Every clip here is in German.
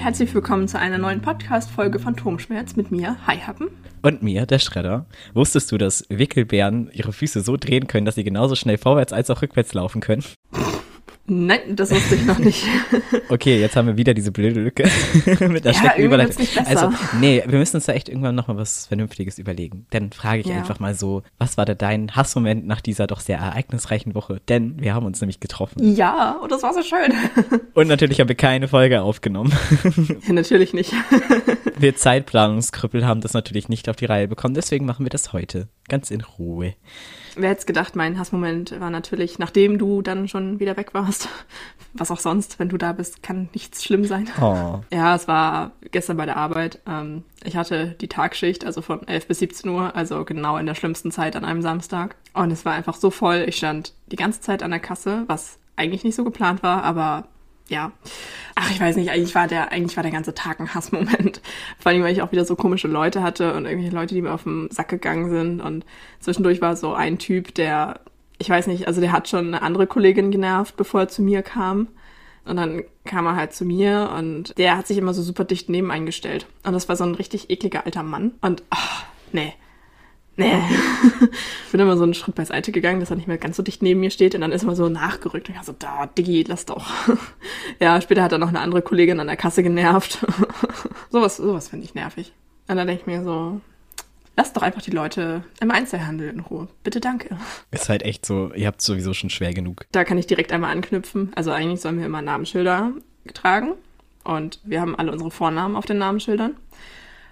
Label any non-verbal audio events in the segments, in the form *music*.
Herzlich willkommen zu einer neuen Podcast-Folge von Turmschmerz mit mir, Hi Happen. Und mir, der Schredder. Wusstest du, dass Wickelbären ihre Füße so drehen können, dass sie genauso schnell vorwärts als auch rückwärts laufen können? Nein, das wusste ich noch *laughs* nicht. Okay, jetzt haben wir wieder diese blöde Lücke *laughs* mit der Ja, schlechten Überleitung. nicht besser. Also, nee, wir müssen uns da echt irgendwann nochmal was Vernünftiges überlegen. Dann frage ich Ja. einfach mal so, was war da dein Hassmoment nach dieser doch sehr ereignisreichen Woche? Denn wir haben uns nämlich getroffen. Ja, und das war so schön. *laughs* Und natürlich haben wir keine Folge aufgenommen. ja, natürlich nicht. Wir Zeitplanungskrüppel haben das natürlich nicht auf die Reihe bekommen, deswegen machen wir das heute. Ganz in Ruhe. Wer hätte gedacht, mein Hassmoment war natürlich, nachdem du dann schon wieder weg warst. *laughs* Was auch sonst, wenn du da bist, kann nichts schlimm sein. Oh. *laughs* Ja, es war gestern bei der Arbeit. Ähm, ich hatte die Tagschicht, also von 11 bis 17 Uhr, also genau in der schlimmsten Zeit an einem Samstag. Und es war einfach so voll. Ich stand die ganze Zeit an der Kasse, was eigentlich nicht so geplant war, aber ja. Ach, ich weiß nicht, eigentlich war der, eigentlich war der ganze Tag ein Hassmoment. Vor allem, weil ich auch wieder so komische Leute hatte und irgendwelche Leute, die mir auf den Sack gegangen sind. Und zwischendurch war so ein Typ, der, ich weiß nicht, also der hat schon eine andere Kollegin genervt, bevor er zu mir kam. Und dann kam er halt zu mir und der hat sich immer so super dicht neben eingestellt. Und das war so ein richtig ekliger alter Mann. Und, ach, nee. Nee. ich *laughs* bin immer so einen Schritt beiseite gegangen, dass er nicht mehr ganz so dicht neben mir steht. Und dann ist er mal so nachgerückt. Und ich so, da, Diggi, lass doch. *laughs* ja, später hat er noch eine andere Kollegin an der Kasse genervt. *laughs* sowas, sowas finde ich nervig. Und dann denke ich mir so, lass doch einfach die Leute im Einzelhandel in Ruhe. Bitte danke. Ist halt echt so, ihr habt sowieso schon schwer genug. Da kann ich direkt einmal anknüpfen. Also eigentlich sollen wir immer Namensschilder tragen. Und wir haben alle unsere Vornamen auf den Namensschildern.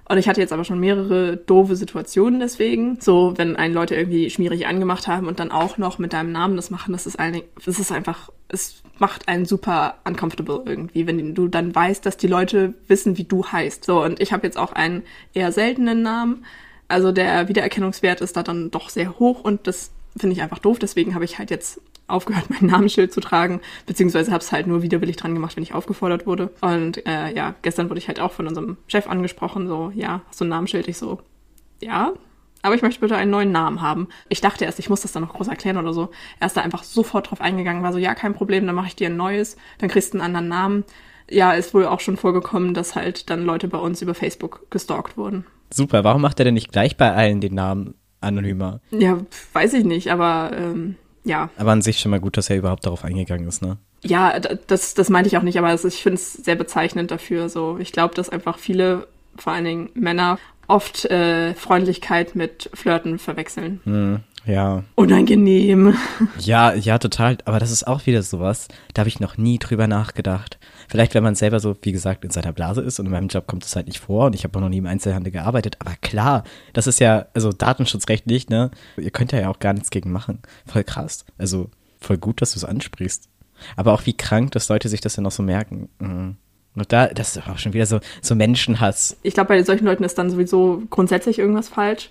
Und ich hatte jetzt aber schon mehrere doofe Situationen deswegen. So, wenn einen Leute irgendwie schmierig angemacht haben und dann auch noch mit deinem Namen das machen, das ist, ein, das ist einfach, es macht einen super uncomfortable irgendwie, wenn du dann weißt, dass die Leute wissen, wie du heißt. So, und ich habe jetzt auch einen eher seltenen Namen. Also der Wiedererkennungswert ist da dann doch sehr hoch und das finde ich einfach doof. Deswegen habe ich halt jetzt aufgehört, mein Namensschild zu tragen, beziehungsweise habe es halt nur widerwillig dran gemacht, wenn ich aufgefordert wurde. Und äh, ja, gestern wurde ich halt auch von unserem Chef angesprochen, so, ja, hast du ein Namensschild? Ich so, ja, aber ich möchte bitte einen neuen Namen haben. Ich dachte erst, ich muss das dann noch groß erklären oder so. Er ist da einfach sofort drauf eingegangen, war so, ja, kein Problem, dann mache ich dir ein neues, dann kriegst du einen anderen Namen. Ja, ist wohl auch schon vorgekommen, dass halt dann Leute bei uns über Facebook gestalkt wurden. Super, warum macht er denn nicht gleich bei allen den Namen anonymer? Ja, weiß ich nicht, aber ähm, ja. Aber an sich schon mal gut, dass er überhaupt darauf eingegangen ist, ne? Ja, das, das meinte ich auch nicht, aber ich finde es sehr bezeichnend dafür. So, ich glaube, dass einfach viele, vor allen Dingen Männer, oft äh, Freundlichkeit mit Flirten verwechseln. Hm, ja. Unangenehm. Ja, ja, total. Aber das ist auch wieder sowas, da habe ich noch nie drüber nachgedacht. Vielleicht, wenn man selber so, wie gesagt, in seiner Blase ist und in meinem Job kommt es halt nicht vor und ich habe auch noch nie im Einzelhandel gearbeitet. Aber klar, das ist ja, also datenschutzrechtlich, ne? Ihr könnt ja auch gar nichts gegen machen. Voll krass. Also voll gut, dass du es ansprichst. Aber auch wie krank, dass Leute sich das ja noch so merken. Mhm. Und da, das ist auch schon wieder so, so Menschenhass. Ich glaube, bei solchen Leuten ist dann sowieso grundsätzlich irgendwas falsch.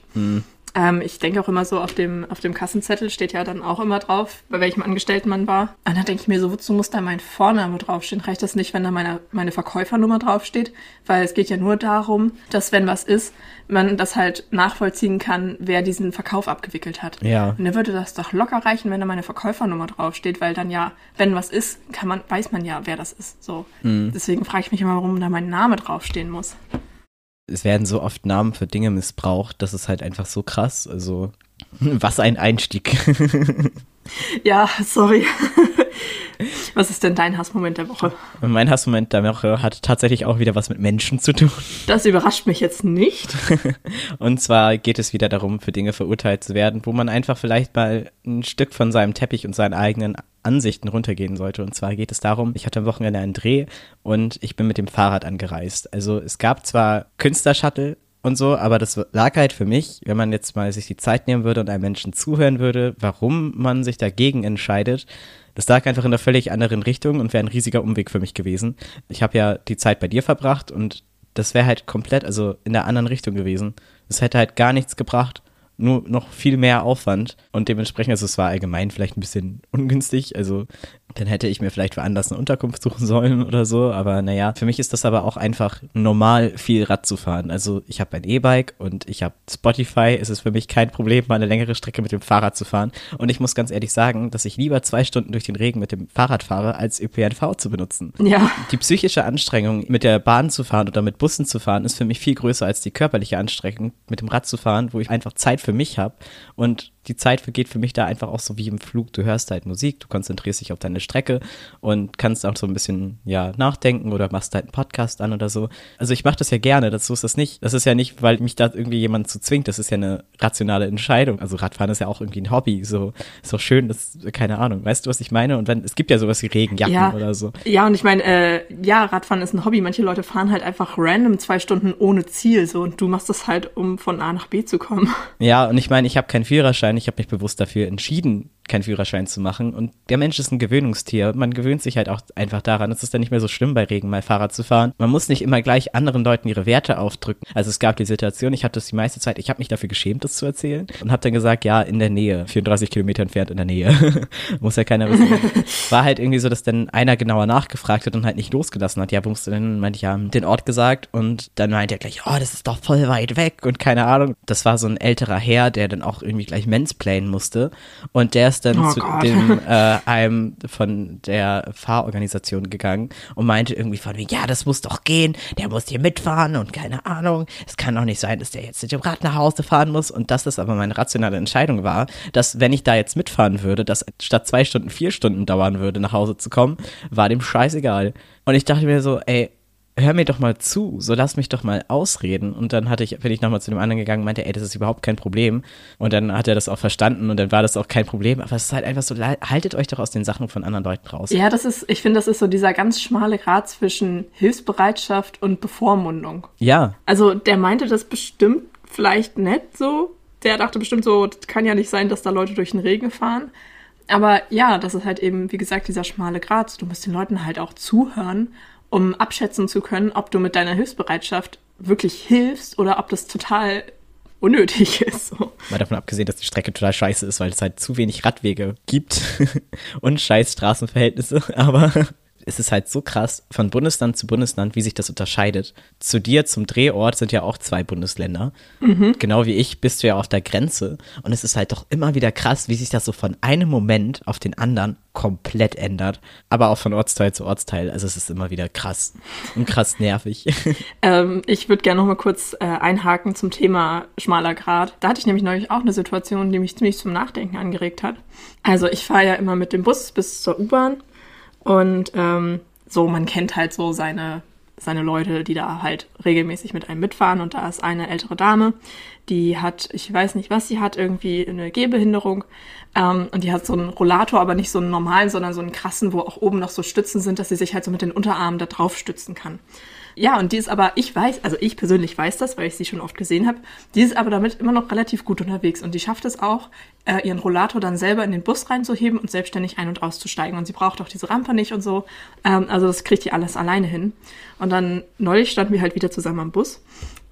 Ähm, ich denke auch immer so, auf dem, auf dem Kassenzettel steht ja dann auch immer drauf, bei welchem Angestellten man war. Und dann denke ich mir so, wozu muss da mein Vorname draufstehen? Reicht das nicht, wenn da meine, meine Verkäufernummer draufsteht? Weil es geht ja nur darum, dass wenn was ist, man das halt nachvollziehen kann, wer diesen Verkauf abgewickelt hat. Ja. Und dann würde das doch locker reichen, wenn da meine Verkäufernummer draufsteht, weil dann ja, wenn was ist, kann man, weiß man ja, wer das ist. So. Deswegen frage ich mich immer, warum da mein Name draufstehen muss. Es werden so oft Namen für Dinge missbraucht, das ist halt einfach so krass. Also, *laughs* was ein Einstieg. *laughs* Ja, sorry. *laughs* Was ist denn dein Hassmoment der Woche? mein Hassmoment der Woche hat tatsächlich auch wieder was mit Menschen zu tun. Das überrascht mich jetzt nicht. *laughs* Und zwar geht es wieder darum, für Dinge verurteilt zu werden, wo man einfach vielleicht mal ein Stück von seinem Teppich und seinen eigenen Ansichten runtergehen sollte. Und zwar geht es darum, ich hatte am Wochenende einen Dreh und ich bin mit dem Fahrrad angereist. Also es gab zwar Künstlershuttle und so, aber das lag halt für mich, wenn man jetzt mal sich die Zeit nehmen würde und einem Menschen zuhören würde, warum man sich dagegen entscheidet. Das lag einfach in einer völlig anderen Richtung und wäre ein riesiger Umweg für mich gewesen. Ich habe ja die Zeit bei dir verbracht und das wäre halt komplett, also in der anderen Richtung gewesen. Das hätte halt gar nichts gebracht. Nur noch viel mehr Aufwand und dementsprechend, also es war allgemein vielleicht ein bisschen ungünstig, also dann hätte ich mir vielleicht woanders eine Unterkunft suchen sollen oder so, aber naja, für mich ist das aber auch einfach normal, viel Rad zu fahren. Also ich habe ein E-Bike und ich habe Spotify, es ist für mich kein Problem, mal eine längere Strecke mit dem Fahrrad zu fahren und ich muss ganz ehrlich sagen, dass ich lieber zwei Stunden durch den Regen mit dem Fahrrad fahre, als ÖPNV zu benutzen. Ja. Die psychische Anstrengung, mit der Bahn zu fahren oder mit Bussen zu fahren, ist für mich viel größer als die körperliche Anstrengung, mit dem Rad zu fahren, wo ich einfach Zeit für mich habe und die Zeit vergeht für mich da einfach auch so wie im Flug. Du hörst halt Musik, du konzentrierst dich auf deine Strecke und kannst auch so ein bisschen, ja, nachdenken oder machst halt einen Podcast an oder so. Also ich mache das ja gerne, das, so ist das nicht. Das ist ja nicht, weil mich da irgendwie jemand zu zwingt, das ist ja eine rationale Entscheidung. Also Radfahren ist ja auch irgendwie ein Hobby, so ist doch schön, das, keine Ahnung, weißt du, was ich meine? Und wenn, es gibt ja sowas wie Regenjacken Ja. oder so. Ja, und ich meine, äh, ja, Radfahren ist ein Hobby. Manche Leute fahren halt einfach random zwei Stunden ohne Ziel so und du machst das halt, um von A nach B zu kommen. Ja, und ich meine, ich habe keinen Führerschein, ich habe mich bewusst dafür entschieden, keinen Führerschein zu machen. Und der Mensch ist ein Gewöhnungstier. Man gewöhnt sich halt auch einfach daran. Es ist dann nicht mehr so schlimm, bei Regen mal Fahrrad zu fahren. Man muss nicht immer gleich anderen Leuten ihre Werte aufdrücken. Also es gab die Situation, ich hatte das die meiste Zeit, ich habe mich dafür geschämt, das zu erzählen und habe dann gesagt, ja, in der Nähe, 34 Kilometer entfernt in der Nähe. *laughs* muss ja keiner wissen. *laughs* War halt irgendwie so, dass dann einer genauer nachgefragt hat und halt nicht losgelassen hat. Ja, wo musst du denn? Meinte ich, ja, den Ort gesagt und dann meinte er gleich, oh, das ist doch voll weit weg und keine Ahnung. Das war so ein älterer Herr, der dann auch irgendwie gleich mansplainen musste und der ist dann Oh zu Gott. dem *laughs* äh, einem von der Fahrorganisation gegangen und meinte irgendwie von wegen, ja, das muss doch gehen, der muss hier mitfahren und keine Ahnung, es kann doch nicht sein, dass der jetzt mit dem Rad nach Hause fahren muss und dass das aber meine rationale Entscheidung war, dass wenn ich da jetzt mitfahren würde, dass statt zwei Stunden vier Stunden dauern würde, nach Hause zu kommen, war dem scheißegal. Und ich dachte mir so, ey, hör mir doch mal zu, so lass mich doch mal ausreden. Und dann hatte ich, bin ich nochmal zu dem anderen gegangen und meinte, ey, das ist überhaupt kein Problem. Und dann hat er das auch verstanden und dann war das auch kein Problem. Aber es ist halt einfach so, haltet euch doch aus den Sachen von anderen Leuten raus. Ja, das ist, ich finde, das ist so dieser ganz schmale Grad zwischen Hilfsbereitschaft und Bevormundung. Ja, Also der meinte das bestimmt vielleicht nett so. Der dachte bestimmt so, das kann ja nicht sein, dass da Leute durch den Regen fahren. Aber ja, das ist halt eben, wie gesagt, dieser schmale Grat. Du musst den Leuten halt auch zuhören, um abschätzen zu können, ob du mit deiner Hilfsbereitschaft wirklich hilfst oder ob das total unnötig *laughs* ist. Mal davon abgesehen, dass die Strecke total scheiße ist, weil es halt zu wenig Radwege gibt *laughs* und scheiß Straßenverhältnisse. *laughs* Aber es ist halt so krass von Bundesland zu Bundesland, wie sich das unterscheidet. Zu dir, zum Drehort, sind ja auch zwei Bundesländer. Genau wie ich bist du ja auf der Grenze. Und es ist halt doch immer wieder krass, wie sich das so von einem Moment auf den anderen komplett ändert. Aber auch von Ortsteil zu Ortsteil. Also es ist immer wieder krass und krass *laughs* nervig. Ähm, ich würde gerne noch mal kurz äh, einhaken zum Thema schmaler Grat. Da hatte ich nämlich neulich auch eine Situation, die mich ziemlich zum Nachdenken angeregt hat. Also ich fahre ja immer mit dem Bus bis zur U-Bahn und ähm, so, man kennt halt so seine, seine Leute, die da halt regelmäßig mit einem mitfahren und da ist eine ältere Dame, die hat, ich weiß nicht was sie hat, irgendwie eine Gehbehinderung ähm, und die hat so einen Rollator, aber nicht so einen normalen, sondern so einen krassen, wo auch oben noch so Stützen sind, dass sie sich halt so mit den Unterarmen da drauf stützen kann. Ja, und die ist aber, ich weiß, also ich persönlich weiß das, weil ich sie schon oft gesehen habe, die ist aber damit immer noch relativ gut unterwegs und die schafft es auch, äh, ihren Rollator dann selber in den Bus reinzuheben und selbstständig ein- und auszusteigen. Und sie braucht auch diese Rampe nicht und so. Ähm, also das kriegt die alles alleine hin. Und dann neulich standen wir halt wieder zusammen am Bus.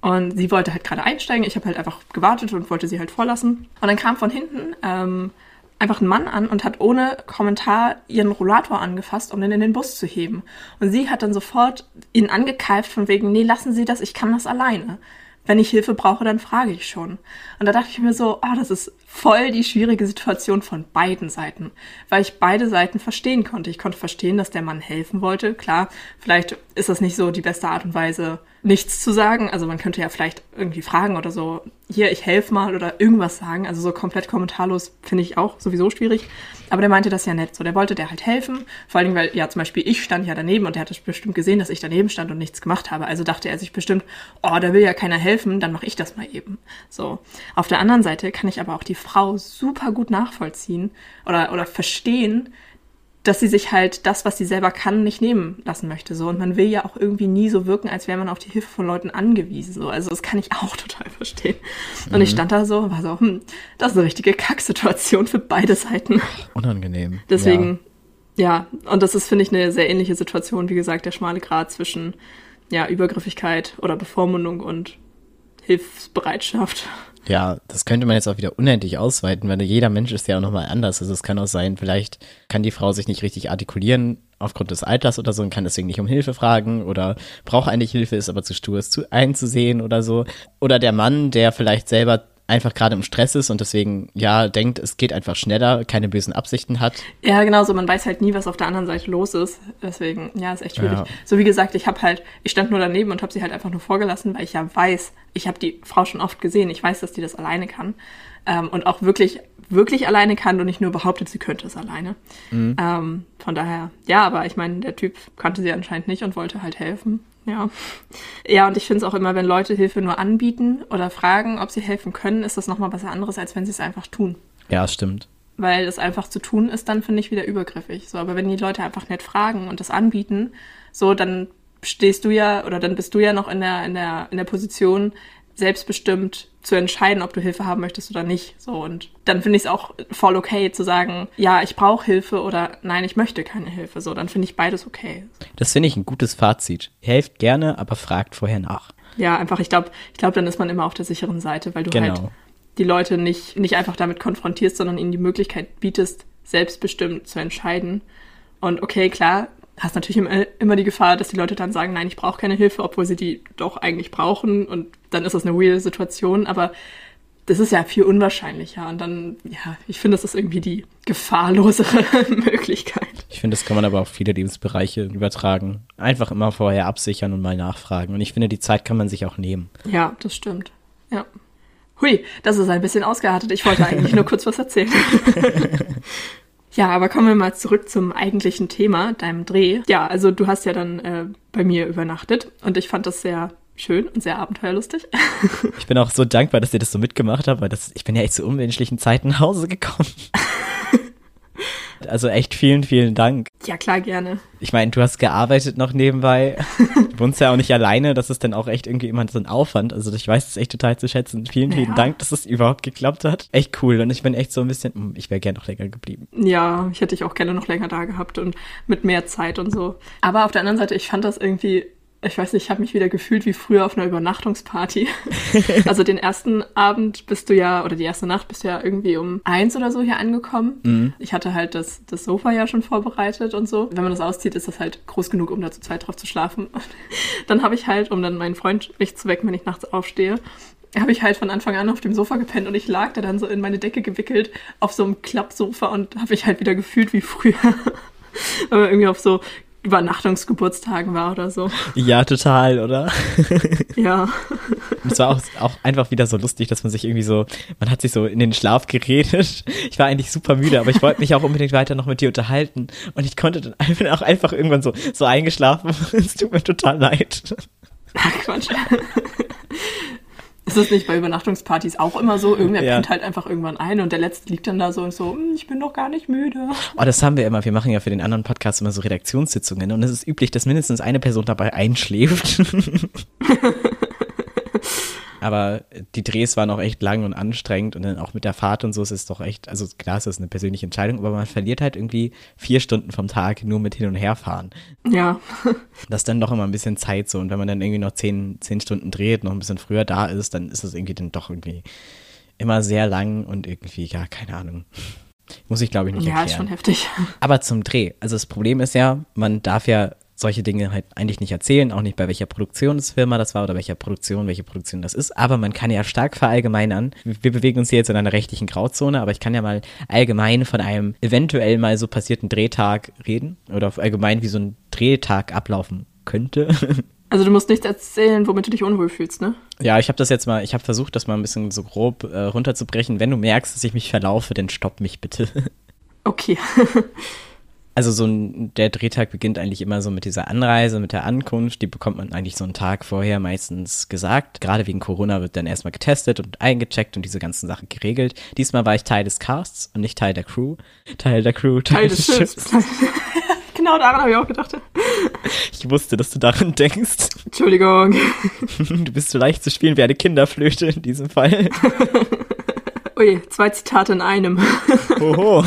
Und sie wollte halt gerade einsteigen. Ich habe halt einfach gewartet und wollte sie halt vorlassen. Und dann kam von hinten ähm, einfach ein Mann an und hat ohne Kommentar ihren Rollator angefasst, um den in den Bus zu heben. Und sie hat dann sofort ihn angekeift von wegen, nee, lassen Sie das, ich kann das alleine. Wenn ich Hilfe brauche, dann frage ich schon. Und da dachte ich mir so, oh, das ist voll die schwierige Situation von beiden Seiten, weil ich beide Seiten verstehen konnte. Ich konnte verstehen, dass der Mann helfen wollte. Klar, vielleicht ist das nicht so die beste Art und Weise, nichts zu sagen. Also man könnte ja vielleicht irgendwie fragen oder so, hier, ich helfe mal oder irgendwas sagen. Also so komplett kommentarlos finde ich auch sowieso schwierig. Aber der meinte das ja nett. So, der wollte der halt helfen. Vor allen Dingen, weil, ja, zum Beispiel ich stand ja daneben und der hat bestimmt gesehen, dass ich daneben stand und nichts gemacht habe. Also dachte er sich bestimmt, oh, da will ja keiner helfen, dann mache ich das mal eben. So. Auf der anderen Seite kann ich aber auch die Frau super gut nachvollziehen oder, oder verstehen, dass sie sich halt das, was sie selber kann, nicht nehmen lassen möchte. So. Und man will ja auch irgendwie nie so wirken, als wäre man auf die Hilfe von Leuten angewiesen. So. Also das kann ich auch *laughs* total verstehen. Und ich stand da so und war so, hm, das ist eine richtige Kacksituation für beide Seiten. Unangenehm. Deswegen, ja, und das ist, finde ich, eine sehr ähnliche Situation, wie gesagt, der schmale Grad zwischen ja, Übergriffigkeit oder Bevormundung und Hilfsbereitschaft. Ja, das könnte man jetzt auch wieder unendlich ausweiten, weil jeder Mensch ist ja auch nochmal anders. Also es kann auch sein, vielleicht kann die Frau sich nicht richtig artikulieren aufgrund des Alters oder so und kann deswegen nicht um Hilfe fragen oder braucht eigentlich Hilfe, ist aber zu stur, es zu einzusehen oder so. Oder der Mann, der vielleicht selber einfach gerade im Stress ist und deswegen, ja, denkt, es geht einfach schneller, keine bösen Absichten hat. Ja, genau so. Man weiß halt nie, was auf der anderen Seite los ist. Deswegen, ja, ist echt schwierig. Ja. So wie gesagt, ich habe halt, ich stand nur daneben und habe sie halt einfach nur vorgelassen, weil ich ja weiß, ich habe die Frau schon oft gesehen. Ich weiß, dass die das alleine kann ähm, und auch wirklich, wirklich alleine kann und nicht nur behauptet, sie könnte es alleine. Mhm. Ähm, von daher, ja, aber ich meine, der Typ kannte sie anscheinend nicht und wollte halt helfen. Ja. Ja, und ich finde es auch immer, wenn Leute Hilfe nur anbieten oder fragen, ob sie helfen können, ist das nochmal was anderes, als wenn sie es einfach tun. Ja, stimmt. Weil es einfach zu tun ist, dann finde ich wieder übergriffig. So, aber wenn die Leute einfach nett fragen und das anbieten, so, dann stehst du ja oder dann bist du ja noch in der, in der, in der Position, selbstbestimmt zu entscheiden, ob du Hilfe haben möchtest oder nicht. So und dann finde ich es auch voll okay zu sagen, ja, ich brauche Hilfe oder nein, ich möchte keine Hilfe. So, dann finde ich beides okay. Das finde ich ein gutes Fazit. Helft gerne, aber fragt vorher nach. Ja, einfach, ich glaube, ich glaube, dann ist man immer auf der sicheren Seite, weil du genau. halt die Leute nicht, nicht einfach damit konfrontierst, sondern ihnen die Möglichkeit bietest, selbstbestimmt zu entscheiden. Und okay, klar, hast natürlich immer die Gefahr, dass die Leute dann sagen, nein, ich brauche keine Hilfe, obwohl sie die doch eigentlich brauchen und dann ist das eine weirde Situation, aber das ist ja viel unwahrscheinlicher und dann, ja, ich finde, das ist irgendwie die gefahrlosere *laughs* Möglichkeit. Ich finde, das kann man aber auf viele Lebensbereiche übertragen. Einfach immer vorher absichern und mal nachfragen und ich finde, die Zeit kann man sich auch nehmen. Ja, das stimmt. Ja. Hui, das ist ein bisschen ausgeartet. Ich wollte eigentlich nur *laughs* kurz was erzählen. *laughs* Ja, aber kommen wir mal zurück zum eigentlichen Thema, deinem Dreh. Ja, also du hast ja dann äh, bei mir übernachtet und ich fand das sehr schön und sehr abenteuerlustig. *laughs* Ich bin auch so dankbar, dass ihr das so mitgemacht habt, weil das, ich bin ja echt zu unmenschlichen Zeiten nach Hause gekommen. *laughs* Also echt vielen, vielen Dank. Ja, klar, gerne. Ich meine, du hast gearbeitet noch nebenbei. Du wohnst ja auch nicht alleine. Das ist dann auch echt irgendwie immer so ein Aufwand. Also ich weiß es echt total zu schätzen. Vielen, vielen ja. Dank, dass es überhaupt geklappt hat. Echt cool. Und ich bin echt so ein bisschen, hm, ich wäre gerne noch länger geblieben. Ja, ich hätte dich auch gerne noch länger da gehabt und mit mehr Zeit und so. Aber auf der anderen Seite, ich fand das irgendwie ich weiß nicht, ich habe mich wieder gefühlt wie früher auf einer Übernachtungsparty. *laughs* also den ersten Abend bist du ja, oder die erste Nacht bist du ja irgendwie um eins oder so hier angekommen. Mhm. Ich hatte halt das, das Sofa ja schon vorbereitet und so. Wenn man das auszieht, ist das halt groß genug, um da zu zweit drauf zu schlafen. *laughs* dann habe ich halt, um dann meinen Freund nicht zu wecken, wenn ich nachts aufstehe, habe ich halt von Anfang an auf dem Sofa gepennt und ich lag da dann so in meine Decke gewickelt auf so einem Klappsofa und habe mich halt wieder gefühlt wie früher. *laughs* Aber irgendwie auf so Übernachtungsgeburtstagen war oder so. Ja, total, oder? *laughs* ja. es war auch, auch einfach wieder so lustig, dass man sich irgendwie so, man hat sich so in den Schlaf geredet. Ich war eigentlich super müde, aber ich wollte mich auch unbedingt weiter noch mit dir unterhalten. Und ich konnte dann einfach, auch einfach irgendwann so, so eingeschlafen. *laughs* Es tut mir total leid. Ach, Quatsch. Ist das nicht bei Übernachtungspartys auch immer so? Irgendwer ja. pennt halt einfach irgendwann ein und der Letzte liegt dann da so und so, hm, ich bin doch gar nicht müde. Oh, das haben wir immer. Wir machen ja für den anderen Podcast immer so Redaktionssitzungen und es ist üblich, dass mindestens eine Person dabei einschläft. *laughs* Aber die Drehs waren auch echt lang und anstrengend und dann auch mit der Fahrt und so ist es doch echt, also klar ist das eine persönliche Entscheidung, aber man verliert halt irgendwie vier Stunden vom Tag nur mit hin und her fahren. Ja. *laughs* Das ist dann doch immer ein bisschen Zeit so und wenn man dann irgendwie noch zehn, zehn Stunden dreht, noch ein bisschen früher da ist, dann ist das irgendwie dann doch irgendwie immer sehr lang und irgendwie, ja, keine Ahnung. Muss ich, glaube ich, nicht ja, erklären. Ja, ist schon heftig. Aber zum Dreh. Also das Problem ist ja, man darf ja solche Dinge halt eigentlich nicht erzählen, auch nicht bei welcher Produktionsfirma das war oder welcher Produktion, welche Produktion das ist. Aber man kann ja stark verallgemeinern. Wir bewegen uns hier jetzt in einer rechtlichen Grauzone, aber ich kann ja mal allgemein von einem eventuell mal so passierten Drehtag reden oder allgemein wie so ein Drehtag ablaufen könnte. *laughs* Also du musst nichts erzählen, womit du dich unwohl fühlst, ne? Ja, ich habe das jetzt mal, ich habe versucht, das mal ein bisschen so grob äh, runterzubrechen. Wenn du merkst, dass ich mich verlaufe, dann stopp mich bitte. *laughs* Okay. *laughs* Also so ein, der Drehtag beginnt eigentlich immer so mit dieser Anreise, mit der Ankunft. Die bekommt man eigentlich so einen Tag vorher meistens gesagt. Gerade wegen Corona wird dann erstmal getestet und eingecheckt und diese ganzen Sachen geregelt. Diesmal war ich Teil des Casts und nicht Teil der Crew. Teil der Crew, Teil, Teil *laughs* des, des Schiffs. *laughs* genau daran habe ich auch gedacht. Ich wusste, dass du daran denkst. Entschuldigung. *laughs* Du bist so leicht zu spielen wie eine Kinderflöte in diesem Fall. Ui, zwei Zitate in einem. Oho.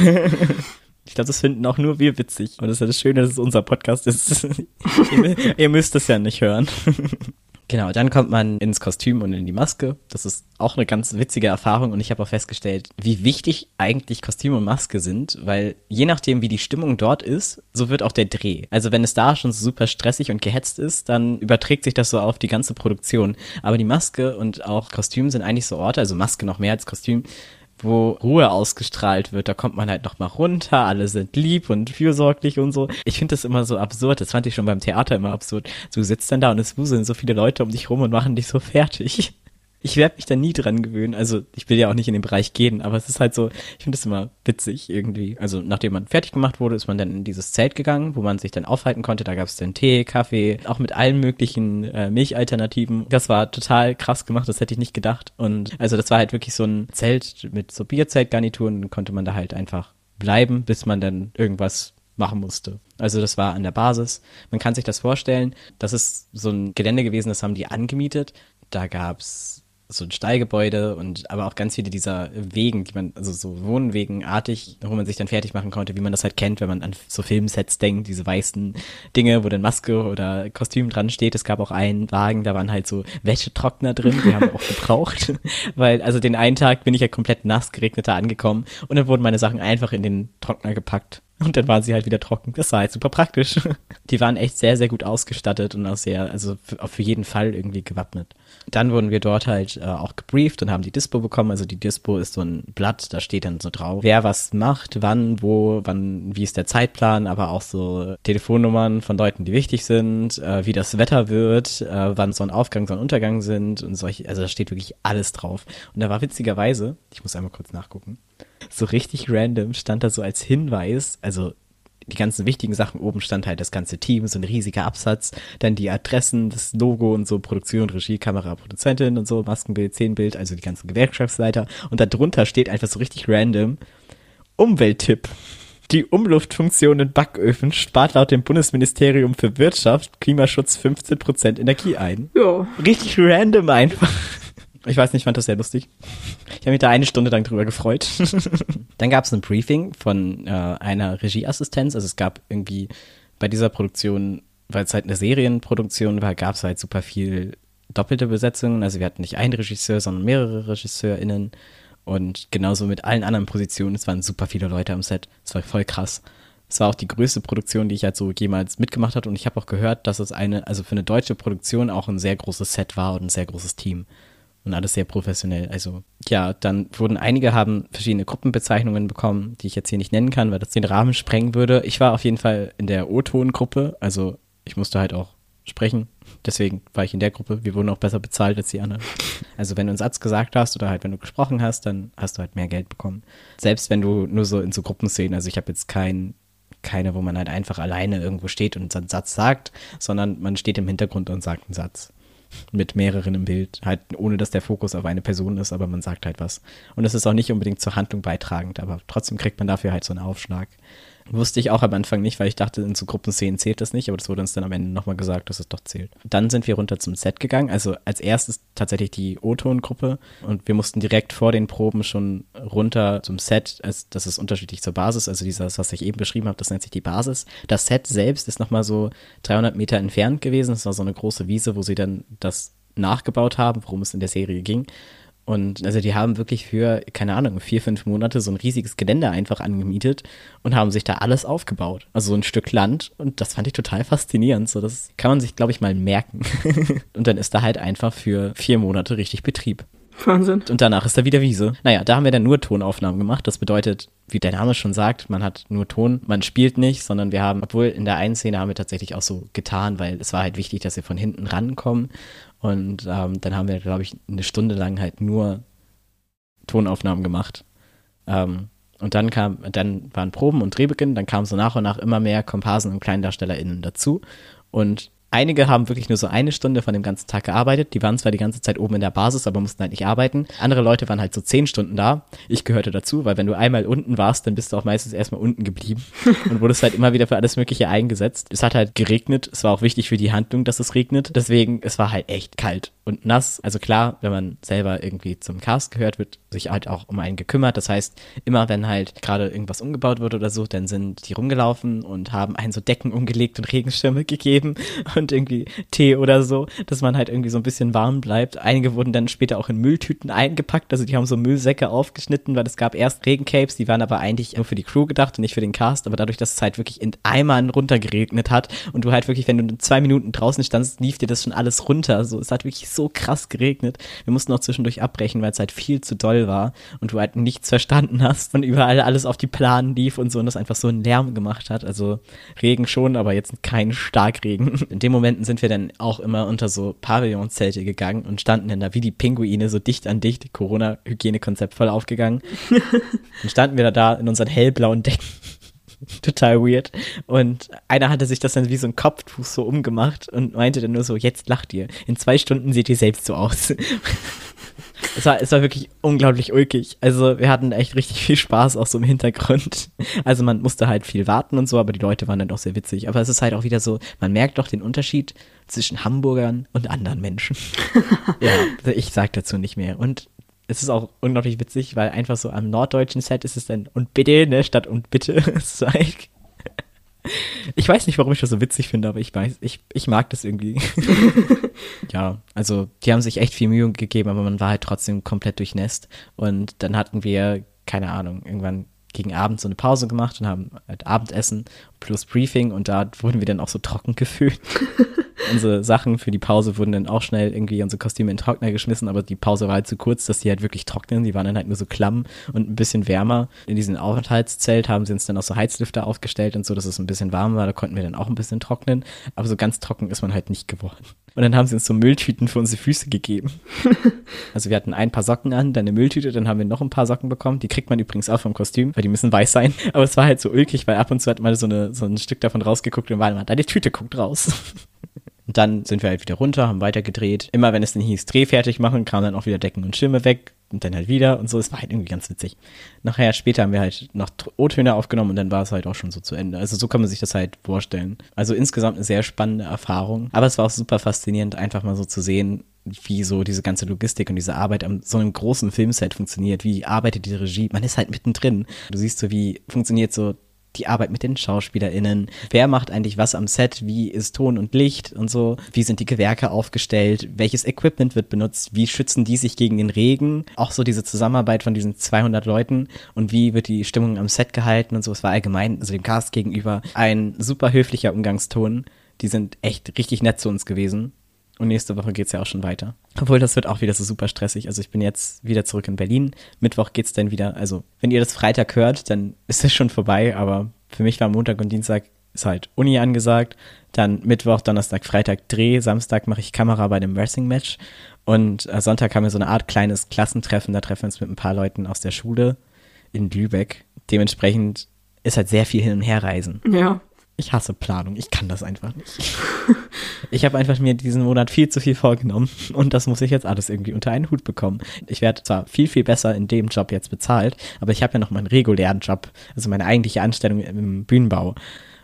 Das finden auch nur wir witzig. Und das ist ja das Schöne, dass es unser Podcast ist. *laughs* ihr, ihr, müsst es ja nicht hören. *laughs* Genau, dann kommt man ins Kostüm und in die Maske. Das ist auch eine ganz witzige Erfahrung und ich habe auch festgestellt, wie wichtig eigentlich Kostüm und Maske sind, weil je nachdem, wie die Stimmung dort ist, so wird auch der Dreh. Also wenn es da schon super stressig und gehetzt ist, dann überträgt sich das so auf die ganze Produktion. Aber die Maske und auch Kostüm sind eigentlich so Orte, also Maske noch mehr als Kostüm, wo Ruhe ausgestrahlt wird. Da kommt man halt noch mal runter, alle sind lieb und fürsorglich und so. Ich finde das immer so absurd. Das fand ich schon beim Theater immer absurd. Du sitzt dann da und es wuseln so viele Leute um dich rum und machen dich so fertig ich werde mich da nie dran gewöhnen. Also ich will ja auch nicht in den Bereich gehen, aber es ist halt so, ich finde es immer witzig irgendwie. Also nachdem man fertig gemacht wurde, ist man dann in dieses Zelt gegangen, wo man sich dann aufhalten konnte. Da gab es dann Tee, Kaffee, auch mit allen möglichen äh, Milchalternativen. Das war total krass gemacht, das hätte ich nicht gedacht. Und also das war halt wirklich so ein Zelt mit so Bierzeltgarnituren, konnte man da halt einfach bleiben, bis man dann irgendwas machen musste. Also das war an der Basis. Man kann sich das vorstellen. Das ist so ein Gelände gewesen, das haben die angemietet. Da gab's so ein Stallgebäude und aber auch ganz viele dieser Wegen, die man, also so Wohnwegenartig, wo man sich dann fertig machen konnte, wie man das halt kennt, wenn man an so Filmsets denkt, diese weißen Dinge, wo dann Maske oder Kostüm dran steht. Es gab auch einen Wagen, da waren halt so Wäschetrockner drin, die haben wir auch gebraucht. *laughs* Weil, also den einen Tag bin ich ja komplett nass geregnet da angekommen und dann wurden meine Sachen einfach in den Trockner gepackt und dann waren sie halt wieder trocken. Das war halt super praktisch. *laughs* Die waren echt sehr, sehr gut ausgestattet und auch sehr, also für, jeden Fall irgendwie gewappnet. Dann wurden wir dort halt äh, auch gebrieft und haben die Dispo bekommen. Also die Dispo ist so ein Blatt, da steht dann so drauf, wer was macht, wann, wo, wann, wie ist der Zeitplan, aber auch so Telefonnummern von Leuten, die wichtig sind, äh, wie das Wetter wird, äh, wann so ein Aufgang, so ein Untergang sind und solche, also da steht wirklich alles drauf. Und da war witzigerweise, ich muss einmal kurz nachgucken, so richtig random stand da so als Hinweis, also die ganzen wichtigen Sachen oben stand halt das ganze Team, so ein riesiger Absatz, dann die Adressen, das Logo und so, Produktion, Regie, Kamera, Produzentin und so, Maskenbild, Szenenbild, also die ganzen Gewerkschaftsleiter. Und da drunter steht einfach so richtig random Umwelttipp. Die Umluftfunktion in Backöfen spart laut dem Bundesministerium für Wirtschaft Klimaschutz 15% Energie ein. Ja. Richtig random einfach. Ich weiß nicht, ich fand das sehr lustig. Ich habe mich da eine Stunde lang drüber gefreut. *laughs* Dann gab es ein Briefing von äh, einer Regieassistenz. Also es gab irgendwie bei dieser Produktion, weil es halt eine Serienproduktion war, gab es halt super viel doppelte Besetzungen. Also wir hatten nicht einen Regisseur, sondern mehrere RegisseurInnen. Und genauso mit allen anderen Positionen. Es waren super viele Leute am Set. Es war voll krass. Es war auch die größte Produktion, die ich halt so jemals mitgemacht habe. Und ich habe auch gehört, dass es eine, also für eine deutsche Produktion auch ein sehr großes Set war und ein sehr großes Team und alles sehr professionell. Also ja, dann wurden einige haben verschiedene Gruppenbezeichnungen bekommen, die ich jetzt hier nicht nennen kann, weil das den Rahmen sprengen würde. Ich war auf jeden Fall in der O-Ton-Gruppe, also ich musste halt auch sprechen. Deswegen war ich in der Gruppe. Wir wurden auch besser bezahlt als die anderen. Also wenn du einen Satz gesagt hast oder halt wenn du gesprochen hast, dann hast du halt mehr Geld bekommen. Selbst wenn du nur so in so Gruppenszenen, also ich habe jetzt kein, keine, wo man halt einfach alleine irgendwo steht und einen Satz sagt, sondern man steht im Hintergrund und sagt einen Satz mit mehreren im Bild, halt ohne dass der Fokus auf eine Person ist, aber man sagt halt was. Und es ist auch nicht unbedingt zur Handlung beitragend, aber trotzdem kriegt man dafür halt so einen Aufschlag. Wusste ich auch am Anfang nicht, weil ich dachte, in so Gruppenszenen zählt das nicht, aber das wurde uns dann am Ende nochmal gesagt, dass es doch zählt. Dann sind wir runter zum Set gegangen, also als erstes tatsächlich die O-Ton-Gruppe und wir mussten direkt vor den Proben schon runter zum Set, also das ist unterschiedlich zur Basis, also dieses, was ich eben beschrieben habe, das nennt sich die Basis. Das Set selbst ist nochmal so 300 Meter entfernt gewesen, das war so eine große Wiese, wo sie dann das nachgebaut haben, worum es in der Serie ging. Und also die haben wirklich für, keine Ahnung, vier, fünf Monate so ein riesiges Gelände einfach angemietet und haben sich da alles aufgebaut. Also so ein Stück Land. Und das fand ich total faszinierend. So, das kann man sich, glaube ich, mal merken. *laughs* und dann ist da halt einfach für vier Monate richtig Betrieb. Wahnsinn. Und danach ist da wieder Wiese. Naja, da haben wir dann nur Tonaufnahmen gemacht. Das bedeutet, wie der Name schon sagt, man hat nur Ton, man spielt nicht, sondern wir haben, obwohl in der einen Szene haben wir tatsächlich auch so getan, weil es war halt wichtig, dass wir von hinten rankommen. Und ähm, dann haben wir, glaube ich, eine Stunde lang halt nur Tonaufnahmen gemacht. Ähm, und dann kam, dann waren Proben und Drehbeginn, dann kamen so nach und nach immer mehr Komparsen und KleindarstellerInnen dazu. Und Einige haben wirklich nur so eine Stunde von dem ganzen Tag gearbeitet. Die waren zwar die ganze Zeit oben in der Basis, aber mussten halt nicht arbeiten. Andere Leute waren halt so zehn Stunden da. Ich gehörte dazu, weil wenn du einmal unten warst, dann bist du auch meistens erstmal unten geblieben *laughs* und wurdest halt immer wieder für alles Mögliche eingesetzt. Es hat halt geregnet. Es war auch wichtig für die Handlung, dass es regnet. Deswegen, es war halt echt kalt und nass. Also klar, wenn man selber irgendwie zum Cast gehört, wird sich halt auch um einen gekümmert. Das heißt, immer wenn halt gerade irgendwas umgebaut wird oder so, dann sind die rumgelaufen und haben einen so Decken umgelegt und Regenschirme *laughs* gegeben und irgendwie Tee oder so, dass man halt irgendwie so ein bisschen warm bleibt. Einige wurden dann später auch in Mülltüten eingepackt, also die haben so Müllsäcke aufgeschnitten, weil es gab erst Regencapes, die waren aber eigentlich nur für die Crew gedacht und nicht für den Cast, aber dadurch, dass es halt wirklich in Eimern runtergeregnet hat und du halt wirklich, wenn du zwei Minuten draußen standst, lief dir das schon alles runter. So, es hat wirklich so krass geregnet. Wir mussten auch zwischendurch abbrechen, weil es halt viel zu doll war und du halt nichts verstanden hast und überall alles auf die Planen lief und so und das einfach so einen Lärm gemacht hat. Also Regen schon, aber jetzt kein Starkregen. *laughs* In den Momenten sind wir dann auch immer unter so Pavillonzelte gegangen und standen dann da wie die Pinguine so dicht an dicht. Corona-Hygienekonzept voll aufgegangen. *laughs* dann standen wir da, da in unseren hellblauen Decken. *laughs* Total weird. Und einer hatte sich das dann wie so ein Kopftuch so umgemacht und meinte dann nur so, jetzt lacht ihr. In zwei Stunden seht ihr selbst so aus. *laughs* es war, es war wirklich unglaublich ulkig. Also wir hatten echt richtig viel Spaß auch so im Hintergrund. Also man musste halt viel warten und so, aber die Leute waren dann doch sehr witzig. Aber es ist halt auch wieder so, man merkt doch den Unterschied zwischen Hamburgern und anderen Menschen. *laughs* ja, ich sag dazu nicht mehr. Und es ist auch unglaublich witzig, weil einfach so am norddeutschen Set ist es dann und bitte, ne, statt und bitte. *laughs* ich weiß nicht, warum ich das so witzig finde, aber ich weiß, ich, ich mag das irgendwie. *laughs* ja, also die haben sich echt viel Mühe gegeben, aber man war halt trotzdem komplett durchnässt. Und dann hatten wir, keine Ahnung, irgendwann gegen Abend so eine Pause gemacht und haben halt Abendessen plus Briefing und da wurden wir dann auch so trocken gefühlt. *laughs* unsere Sachen für die Pause wurden dann auch schnell irgendwie unsere Kostüme in den Trockner geschmissen, aber die Pause war halt zu kurz, dass die halt wirklich trocknen. Die waren dann halt nur so klamm und ein bisschen wärmer. In diesem Aufenthaltszelt haben sie uns dann auch so Heizlüfter aufgestellt und so, dass es ein bisschen warm war. Da konnten wir dann auch ein bisschen trocknen. Aber so ganz trocken ist man halt nicht geworden. Und dann haben sie uns so Mülltüten für unsere Füße gegeben. *laughs* also wir hatten ein paar Socken an, dann eine Mülltüte, dann haben wir noch ein paar Socken bekommen. Die kriegt man übrigens auch vom Kostüm, weil die müssen weiß sein. Aber es war halt so ulkig, weil ab und zu hat man so, eine, so ein Stück davon rausgeguckt und war immer, deine Tüte guckt raus. Und dann sind wir halt wieder runter, haben weitergedreht. Immer wenn es dann hieß, Dreh fertig machen, kamen dann auch wieder Decken und Schirme weg und dann halt wieder und so. Es war halt irgendwie ganz witzig. Nachher später haben wir halt noch O-Töne aufgenommen und dann war es halt auch schon so zu Ende. Also so kann man sich das halt vorstellen. Also insgesamt eine sehr spannende Erfahrung. Aber es war auch super faszinierend, einfach mal so zu sehen, wie so diese ganze Logistik und diese Arbeit am so einem großen Filmset funktioniert. Wie arbeitet die Regie? Man ist halt mittendrin. Du siehst so, wie funktioniert so die Arbeit mit den SchauspielerInnen. Wer macht eigentlich was am Set? Wie ist Ton und Licht und so? Wie sind die Gewerke aufgestellt? Welches Equipment wird benutzt? Wie schützen die sich gegen den Regen? Auch so diese Zusammenarbeit von diesen 200 Leuten und wie wird die Stimmung am Set gehalten und so. Es war allgemein, also dem Cast gegenüber, ein super höflicher Umgangston. Die sind echt richtig nett zu uns gewesen. Und nächste Woche geht's ja auch schon weiter. Obwohl, das wird auch wieder so super stressig. Also ich bin jetzt wieder zurück in Berlin. Mittwoch geht's dann wieder. Also, wenn ihr das Freitag hört, dann *laughs* ist es schon vorbei. Aber für mich war Montag und Dienstag ist halt Uni angesagt. Dann Mittwoch, Donnerstag, Freitag Dreh. Samstag mache ich Kamera bei dem Wrestling-Match. Und äh, Sonntag haben wir so eine Art kleines Klassentreffen. Da treffen wir uns mit ein paar Leuten aus der Schule in Lübeck. Dementsprechend ist halt sehr viel hin und her reisen. Ja. Ich hasse Planung. Ich kann das einfach nicht. *laughs* Ich habe einfach mir diesen Monat viel zu viel vorgenommen und das muss ich jetzt alles irgendwie unter einen Hut bekommen. Ich werde zwar viel, viel besser in dem Job jetzt bezahlt, aber ich habe ja noch meinen regulären Job, also meine eigentliche Anstellung im Bühnenbau.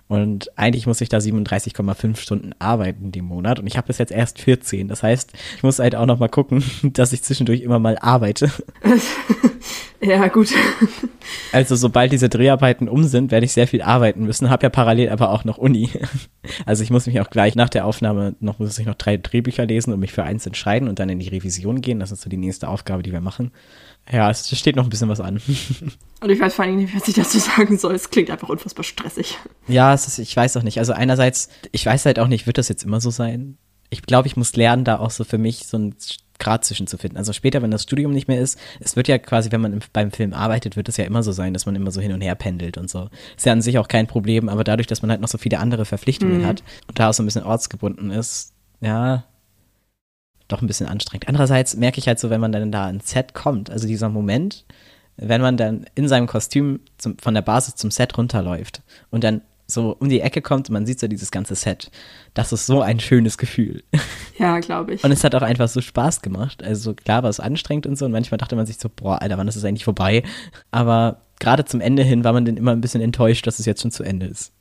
Und eigentlich muss ich da 37,5 Stunden arbeiten dem Monat und ich habe bis jetzt erst 14. Das heißt, ich muss halt auch noch mal gucken, *laughs* dass ich zwischendurch immer mal arbeite. *laughs* ja, gut. Also sobald diese Dreharbeiten um sind, werde ich sehr viel arbeiten müssen, habe ja parallel aber auch noch Uni. *laughs* Also ich muss mich auch gleich nach der Aufnahme noch muss ich noch drei Drehbücher lesen und mich für eins entscheiden und dann in die Revision gehen. Das ist so die nächste Aufgabe, die wir machen. Ja, es steht noch ein bisschen was an. *laughs* Und ich weiß vor allem nicht, was ich dazu sagen soll. Es klingt einfach unfassbar stressig. Ja, ist, ich weiß auch nicht. Also einerseits, ich weiß halt auch nicht, wird das jetzt immer so sein? Ich glaube, ich muss lernen, da auch so für mich so ein Grad zwischen zu finden. Also später, wenn das Studium nicht mehr ist, es wird ja quasi, wenn man im, beim Film arbeitet, wird es ja immer so sein, dass man immer so hin und her pendelt und so. Ist ja an sich auch kein Problem, aber dadurch, dass man halt noch so viele andere Verpflichtungen mhm. hat und da auch so ein bisschen ortsgebunden ist, ja, doch ein bisschen anstrengend. Andererseits merke ich halt so, wenn man dann da ins Set kommt, also dieser Moment, wenn man dann in seinem Kostüm zum, von der Basis zum Set runterläuft und dann so um die Ecke kommt und man sieht so dieses ganze Set. Das ist so ein schönes Gefühl. *laughs* Ja, glaube ich. Und es hat auch einfach so Spaß gemacht. Also klar war es anstrengend und so und manchmal dachte man sich so, boah, Alter, wann ist es eigentlich vorbei? Aber gerade zum Ende hin war man dann immer ein bisschen enttäuscht, dass es jetzt schon zu Ende ist.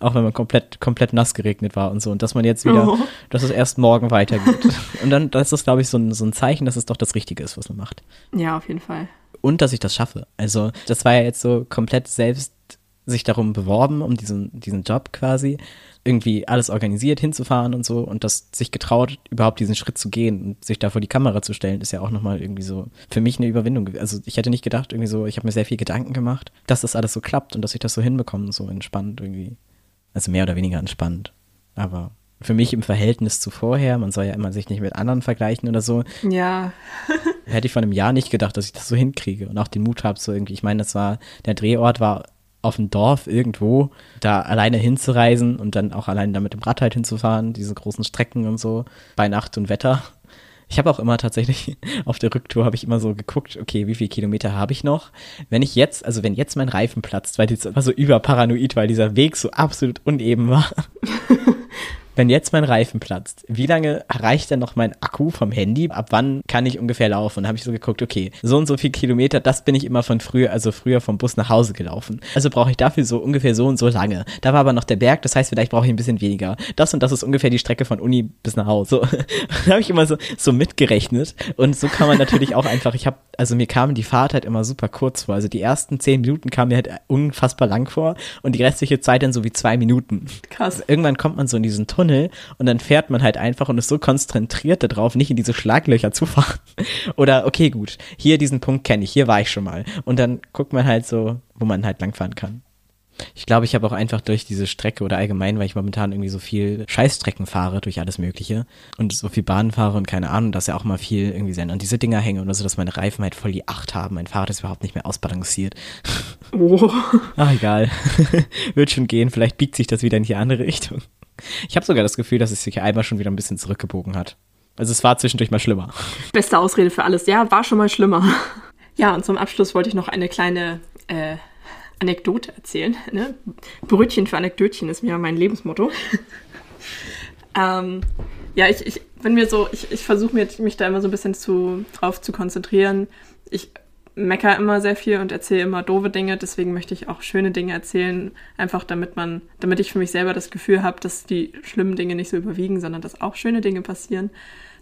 Auch wenn man komplett, komplett nass geregnet war und so. Und dass man jetzt wieder, oh. dass es erst morgen weitergeht. *laughs* und dann, das ist, glaube ich, so ein, so ein Zeichen, dass es doch das Richtige ist, was man macht. Ja, auf jeden Fall. Und dass ich das schaffe. Also, das war ja jetzt so komplett selbst sich darum beworben, um diesen, diesen Job quasi, irgendwie alles organisiert, hinzufahren und so und das sich getraut, überhaupt diesen Schritt zu gehen und sich da vor die Kamera zu stellen, ist ja auch nochmal irgendwie so für mich eine Überwindung. Also ich hätte nicht gedacht, irgendwie so, ich habe mir sehr viel Gedanken gemacht, dass das alles so klappt und dass ich das so hinbekomme, so entspannt irgendwie. Also mehr oder weniger entspannt. Aber für mich im Verhältnis zu vorher, man soll ja immer sich nicht mit anderen vergleichen oder so. Ja. *laughs* hätte ich vor einem Jahr nicht gedacht, dass ich das so hinkriege und auch den Mut habe, so irgendwie. Ich meine, das war, der Drehort war auf dem Dorf irgendwo, da alleine hinzureisen und dann auch alleine da mit dem Rad halt hinzufahren, diese großen Strecken und so, bei Nacht und Wetter. Ich habe auch immer tatsächlich *laughs* auf der Rücktour habe ich immer so geguckt, okay, wie viele Kilometer habe ich noch? Wenn ich jetzt, also wenn jetzt mein Reifen platzt, weil das war so überparanoid, weil dieser Weg so absolut uneben war. *laughs* wenn jetzt mein Reifen platzt, wie lange reicht denn noch mein Akku vom Handy? Ab wann kann ich ungefähr laufen? Und habe ich so geguckt, okay, so und so viel Kilometer, das bin ich immer von früher, also früher vom Bus nach Hause gelaufen. Also brauche ich dafür so ungefähr so und so lange. Da war aber noch der Berg, das heißt, vielleicht brauche ich ein bisschen weniger. Das und das ist ungefähr die Strecke von Uni bis nach Hause. So, *laughs* da habe ich immer so, so mitgerechnet. Und so kann man natürlich auch einfach, ich habe, also mir kam die Fahrt halt immer super kurz vor. Also die ersten zehn Minuten kamen mir halt unfassbar lang vor und die restliche Zeit dann so wie zwei Minuten. Krass. Irgendwann kommt man so in diesen Tunnel Tunnel und dann fährt man halt einfach und ist so konzentriert darauf, nicht in diese Schlaglöcher zu fahren. *laughs* Oder okay, gut, hier diesen Punkt kenne ich, hier war ich schon mal. Und dann guckt man halt so, wo man halt langfahren kann. Ich glaube, ich habe auch einfach durch diese Strecke oder allgemein, weil ich momentan irgendwie so viel Scheißstrecken fahre durch alles Mögliche und so viel Bahn fahre und keine Ahnung, dass ja auch mal viel irgendwie sein an diese Dinger hänge oder so, dass meine Reifen halt voll die Acht haben. Mein Fahrrad ist überhaupt nicht mehr ausbalanciert. Oh. Ach, *laughs* egal. *laughs* Wird schon gehen. Vielleicht biegt sich das wieder in die andere Richtung. Ich habe sogar das Gefühl, dass es sich einmal schon wieder ein bisschen zurückgebogen hat. Also es war zwischendurch mal schlimmer. *laughs* Beste Ausrede für alles. Ja, war schon mal schlimmer. *laughs* Ja, und zum Abschluss wollte ich noch eine kleine äh, Anekdote erzählen. Ne? Brötchen für Anekdötchen ist mir mein Lebensmotto. *laughs* ähm, ja, ich, ich bin mir so, ich, ich versuche mich da immer so ein bisschen zu, drauf zu konzentrieren. Ich mecker immer sehr viel und erzähle immer doofe Dinge, deswegen möchte ich auch schöne Dinge erzählen, einfach damit man, damit ich für mich selber das Gefühl habe, dass die schlimmen Dinge nicht so überwiegen, sondern dass auch schöne Dinge passieren.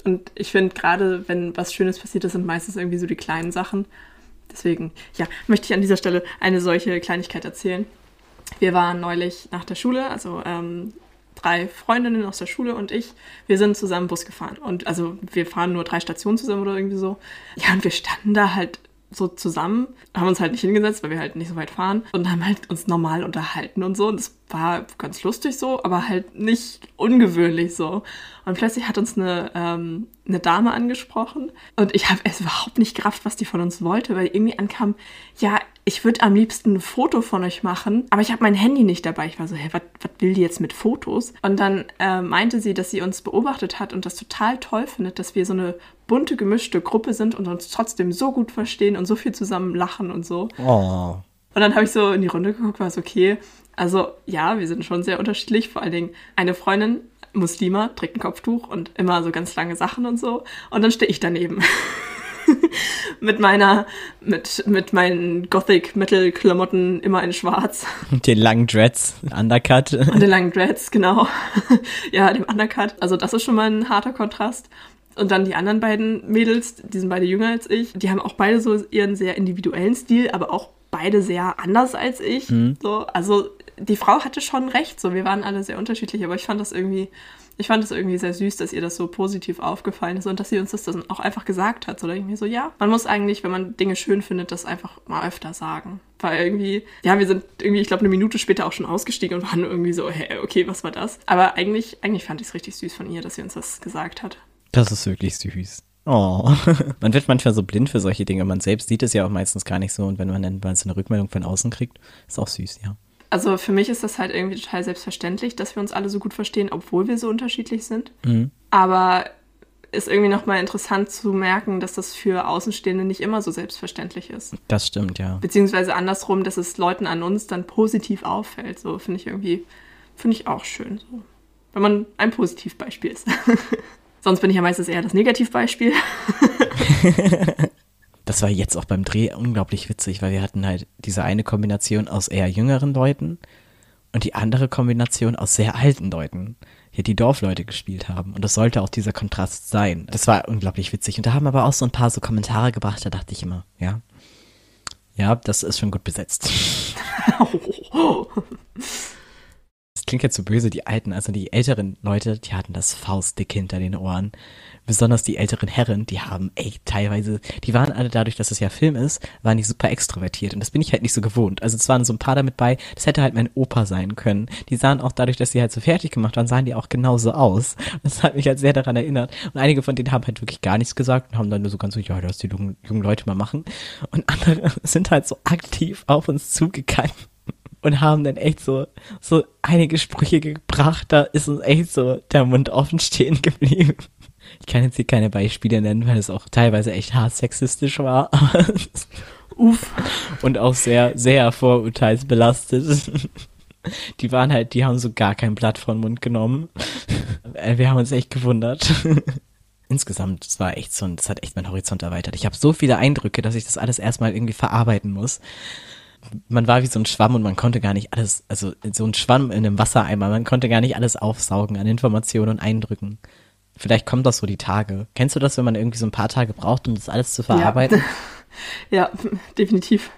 Und ich finde gerade, wenn was Schönes passiert, das sind meistens irgendwie so die kleinen Sachen. Deswegen, ja, möchte ich an dieser Stelle eine solche Kleinigkeit erzählen. Wir waren neulich nach der Schule, also ähm, drei Freundinnen aus der Schule und ich, wir sind zusammen Bus gefahren. Und also wir fahren nur drei Stationen zusammen oder irgendwie so. Ja, und wir standen da halt so zusammen, haben uns halt nicht hingesetzt, weil wir halt nicht so weit fahren und haben halt uns normal unterhalten und so. Und das war ganz lustig so, aber halt nicht ungewöhnlich so. Und plötzlich hat uns eine, ähm, eine Dame angesprochen und ich habe es überhaupt nicht gerafft, was die von uns wollte, weil irgendwie ankam, ja, ich würde am liebsten ein Foto von euch machen, aber ich habe mein Handy nicht dabei. Ich war so, hä, was will die jetzt mit Fotos? Und dann äh, meinte sie, dass sie uns beobachtet hat und das total toll findet, dass wir so eine bunte, gemischte Gruppe sind und uns trotzdem so gut verstehen und so viel zusammen lachen und so. Oh. Und dann habe ich so in die Runde geguckt, war es okay. Also ja, wir sind schon sehr unterschiedlich. Vor allen Dingen eine Freundin, Muslima, trägt ein Kopftuch und immer so ganz lange Sachen und so. Und dann stehe ich daneben. *laughs* *laughs* mit meiner, mit, mit meinen Gothic-Metal-Klamotten immer in schwarz. Und den langen Dreads, Undercut. Und den langen Dreads, genau. *laughs* ja, dem Undercut. Also das ist schon mal ein harter Kontrast. Und dann die anderen beiden Mädels, die sind beide jünger als ich, die haben auch beide so ihren sehr individuellen Stil, aber auch beide sehr anders als ich. Mhm. So, also die Frau hatte schon recht, so wir waren alle sehr unterschiedlich, aber ich fand das irgendwie ich fand es irgendwie sehr süß, dass ihr das so positiv aufgefallen ist und dass sie uns das dann auch einfach gesagt hat. So irgendwie so, ja, man muss eigentlich, wenn man Dinge schön findet, das einfach mal öfter sagen. Weil irgendwie, ja, wir sind irgendwie, ich glaube, eine Minute später auch schon ausgestiegen und waren irgendwie so, hey, okay, was war das? Aber eigentlich, eigentlich fand ich es richtig süß von ihr, dass sie uns das gesagt hat. Das ist wirklich süß. Oh, *laughs* man wird manchmal so blind für solche Dinge. Man selbst sieht es ja auch meistens gar nicht so. Und wenn man dann mal so eine Rückmeldung von außen kriegt, ist auch süß, ja also für mich ist das halt irgendwie total selbstverständlich, dass wir uns alle so gut verstehen, obwohl wir so unterschiedlich sind. Mhm. Aber ist irgendwie nochmal interessant zu merken, dass das für Außenstehende nicht immer so selbstverständlich ist. Das stimmt, ja. Beziehungsweise andersrum, dass es Leuten an uns dann positiv auffällt. So finde ich irgendwie, finde ich auch schön. So. Wenn man ein Positivbeispiel ist. *laughs* Sonst bin ich ja meistens eher das Negativbeispiel. *laughs* *laughs* das war jetzt auch beim Dreh unglaublich witzig, weil wir hatten halt diese eine Kombination aus eher jüngeren Leuten und die andere Kombination aus sehr alten Leuten, die die Dorfleute gespielt haben. Und das sollte auch dieser Kontrast sein. Das war unglaublich witzig. Und da haben aber auch so ein paar so Kommentare gebracht, da dachte ich immer, ja, Ja, das ist schon gut besetzt. *laughs* *laughs* Das klingt jetzt so böse, die Alten, also die älteren Leute, die hatten das faustdick hinter den Ohren. Besonders die älteren Herren, die haben echt teilweise, die waren alle dadurch, dass es ja Film ist, waren die super extrovertiert und das bin ich halt nicht so gewohnt. Also es waren so ein paar damit bei, das hätte halt mein Opa sein können. Die sahen auch dadurch, dass sie halt so fertig gemacht waren, sahen die auch genauso aus. Das hat mich halt sehr daran erinnert. Und einige von denen haben halt wirklich gar nichts gesagt und haben dann nur so ganz so, ja, lass die jungen, jungen Leute mal machen. Und andere *laughs* sind halt so aktiv auf uns zugegangen und haben dann echt so, so einige Sprüche gebracht, da ist uns echt so der Mund offen stehen geblieben. Ich kann jetzt hier keine Beispiele nennen, weil es auch teilweise echt hart sexistisch war. *laughs* Uff. Und auch sehr, sehr vorurteilsbelastet. Die waren halt, die haben so gar kein Blatt vor den Mund genommen. Äh, wir haben uns echt gewundert. Insgesamt, es war echt so, das hat echt meinen Horizont erweitert. Ich habe so viele Eindrücke, dass ich das alles erstmal irgendwie verarbeiten muss man war wie so ein Schwamm und man konnte gar nicht alles, also so ein Schwamm in einem Wassereimer, man konnte gar nicht alles aufsaugen an Informationen und Eindrücken. Vielleicht kommt das so die Tage. Kennst du das, wenn man irgendwie so ein paar Tage braucht, um das alles zu verarbeiten? Ja, *laughs* ja definitiv.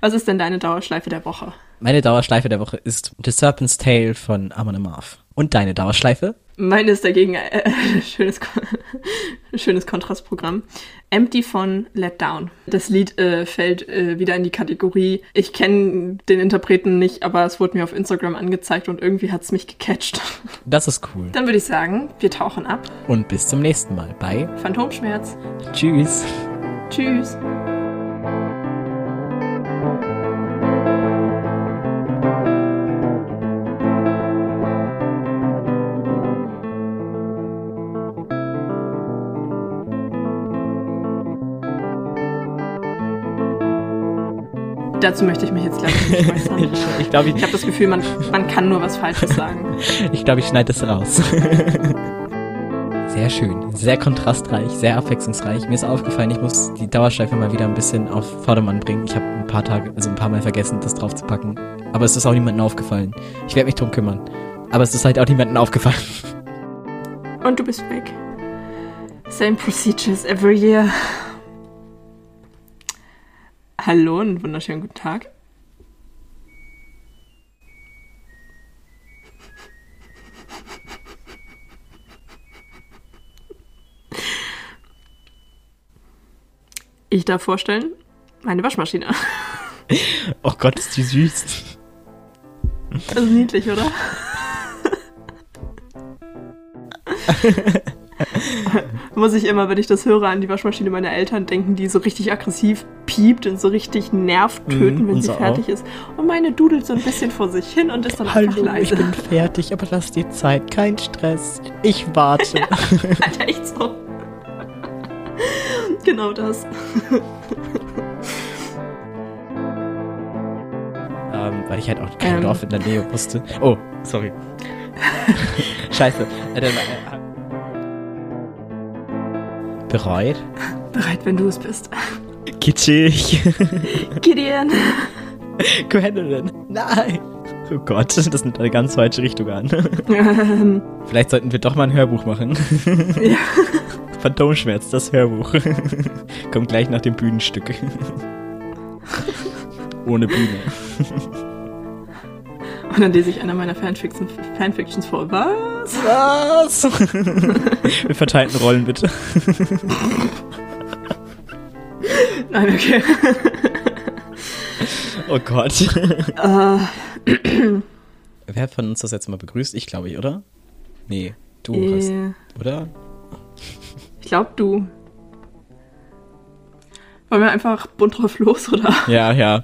Was ist denn deine Dauerschleife der Woche? Meine Dauerschleife der Woche ist The Serpent's Tale von Amon Amarth. Und deine Dauerschleife? Meine ist dagegen äh, *laughs* schönes, *laughs* schönes Kontrastprogramm. Empty von Let Down. Das Lied äh, fällt äh, wieder in die Kategorie. Ich kenne den Interpreten nicht, aber es wurde mir auf Instagram angezeigt und irgendwie hat es mich gecatcht. *laughs* Das ist cool. Dann würde ich sagen, wir tauchen ab. Und bis zum nächsten Mal bei Phantomschmerz. Tschüss. Tschüss. Dazu möchte ich mich jetzt leider nicht äußern. *laughs* ich glaube, ich, ich habe das Gefühl, man, man kann nur was Falsches *laughs* sagen. ich glaube, ich schneide das raus. *laughs* Sehr schön, sehr kontrastreich, sehr abwechslungsreich. Mir ist aufgefallen, ich muss die Dauerschleife mal wieder ein bisschen auf Vordermann bringen. Ich habe ein paar Tage, also ein paar Mal vergessen, das drauf zu packen. Aber es ist auch niemandem aufgefallen. Ich werde mich drum kümmern. Aber es ist halt auch niemandem aufgefallen. Und du bist weg. Same procedures every year. Hallo und wunderschönen guten Tag. Ich darf vorstellen, meine Waschmaschine. *laughs* Oh Gott, ist die süß. Das ist niedlich, oder? *laughs* *laughs* Muss ich immer, wenn ich das höre, an die Waschmaschine meiner Eltern denken, die so richtig aggressiv piept und so richtig nervt töten, Mhm, wenn sie fertig ist. Und meine dudelt so ein bisschen vor sich hin und ist dann einfach Hallo, leise. ich bin fertig, aber lass dir Zeit, kein Stress. Ich warte. *laughs* Alter, echt so. *laughs* genau das. ähm, weil ich halt auch kein Ähm. Dorf in der Nähe wusste. Oh, sorry. Scheiße. Äh, dann, äh, Bereit? Bereit, wenn du es bist. Kitschig. Gideon. *laughs* Gwendolyn. Nein. Oh Gott, das nimmt eine ganz falsche Richtung an. ähm, Vielleicht sollten wir doch mal ein Hörbuch machen. ja. Phantomschmerz, das Hörbuch. Kommt gleich nach dem Bühnenstück. Ohne Bühne. Und dann lese ich einer meiner Fanfiction, Fanfictions vor. Was? Was? *laughs* Wir verteilten Rollen bitte. Nein, okay. Oh Gott. Äh, Wer hat von uns das jetzt mal begrüßt? Ich glaube ich, oder? Nee, du hast, äh, oder? ich glaube, du. Wollen wir einfach bunt drauf los, oder? Ja, ja.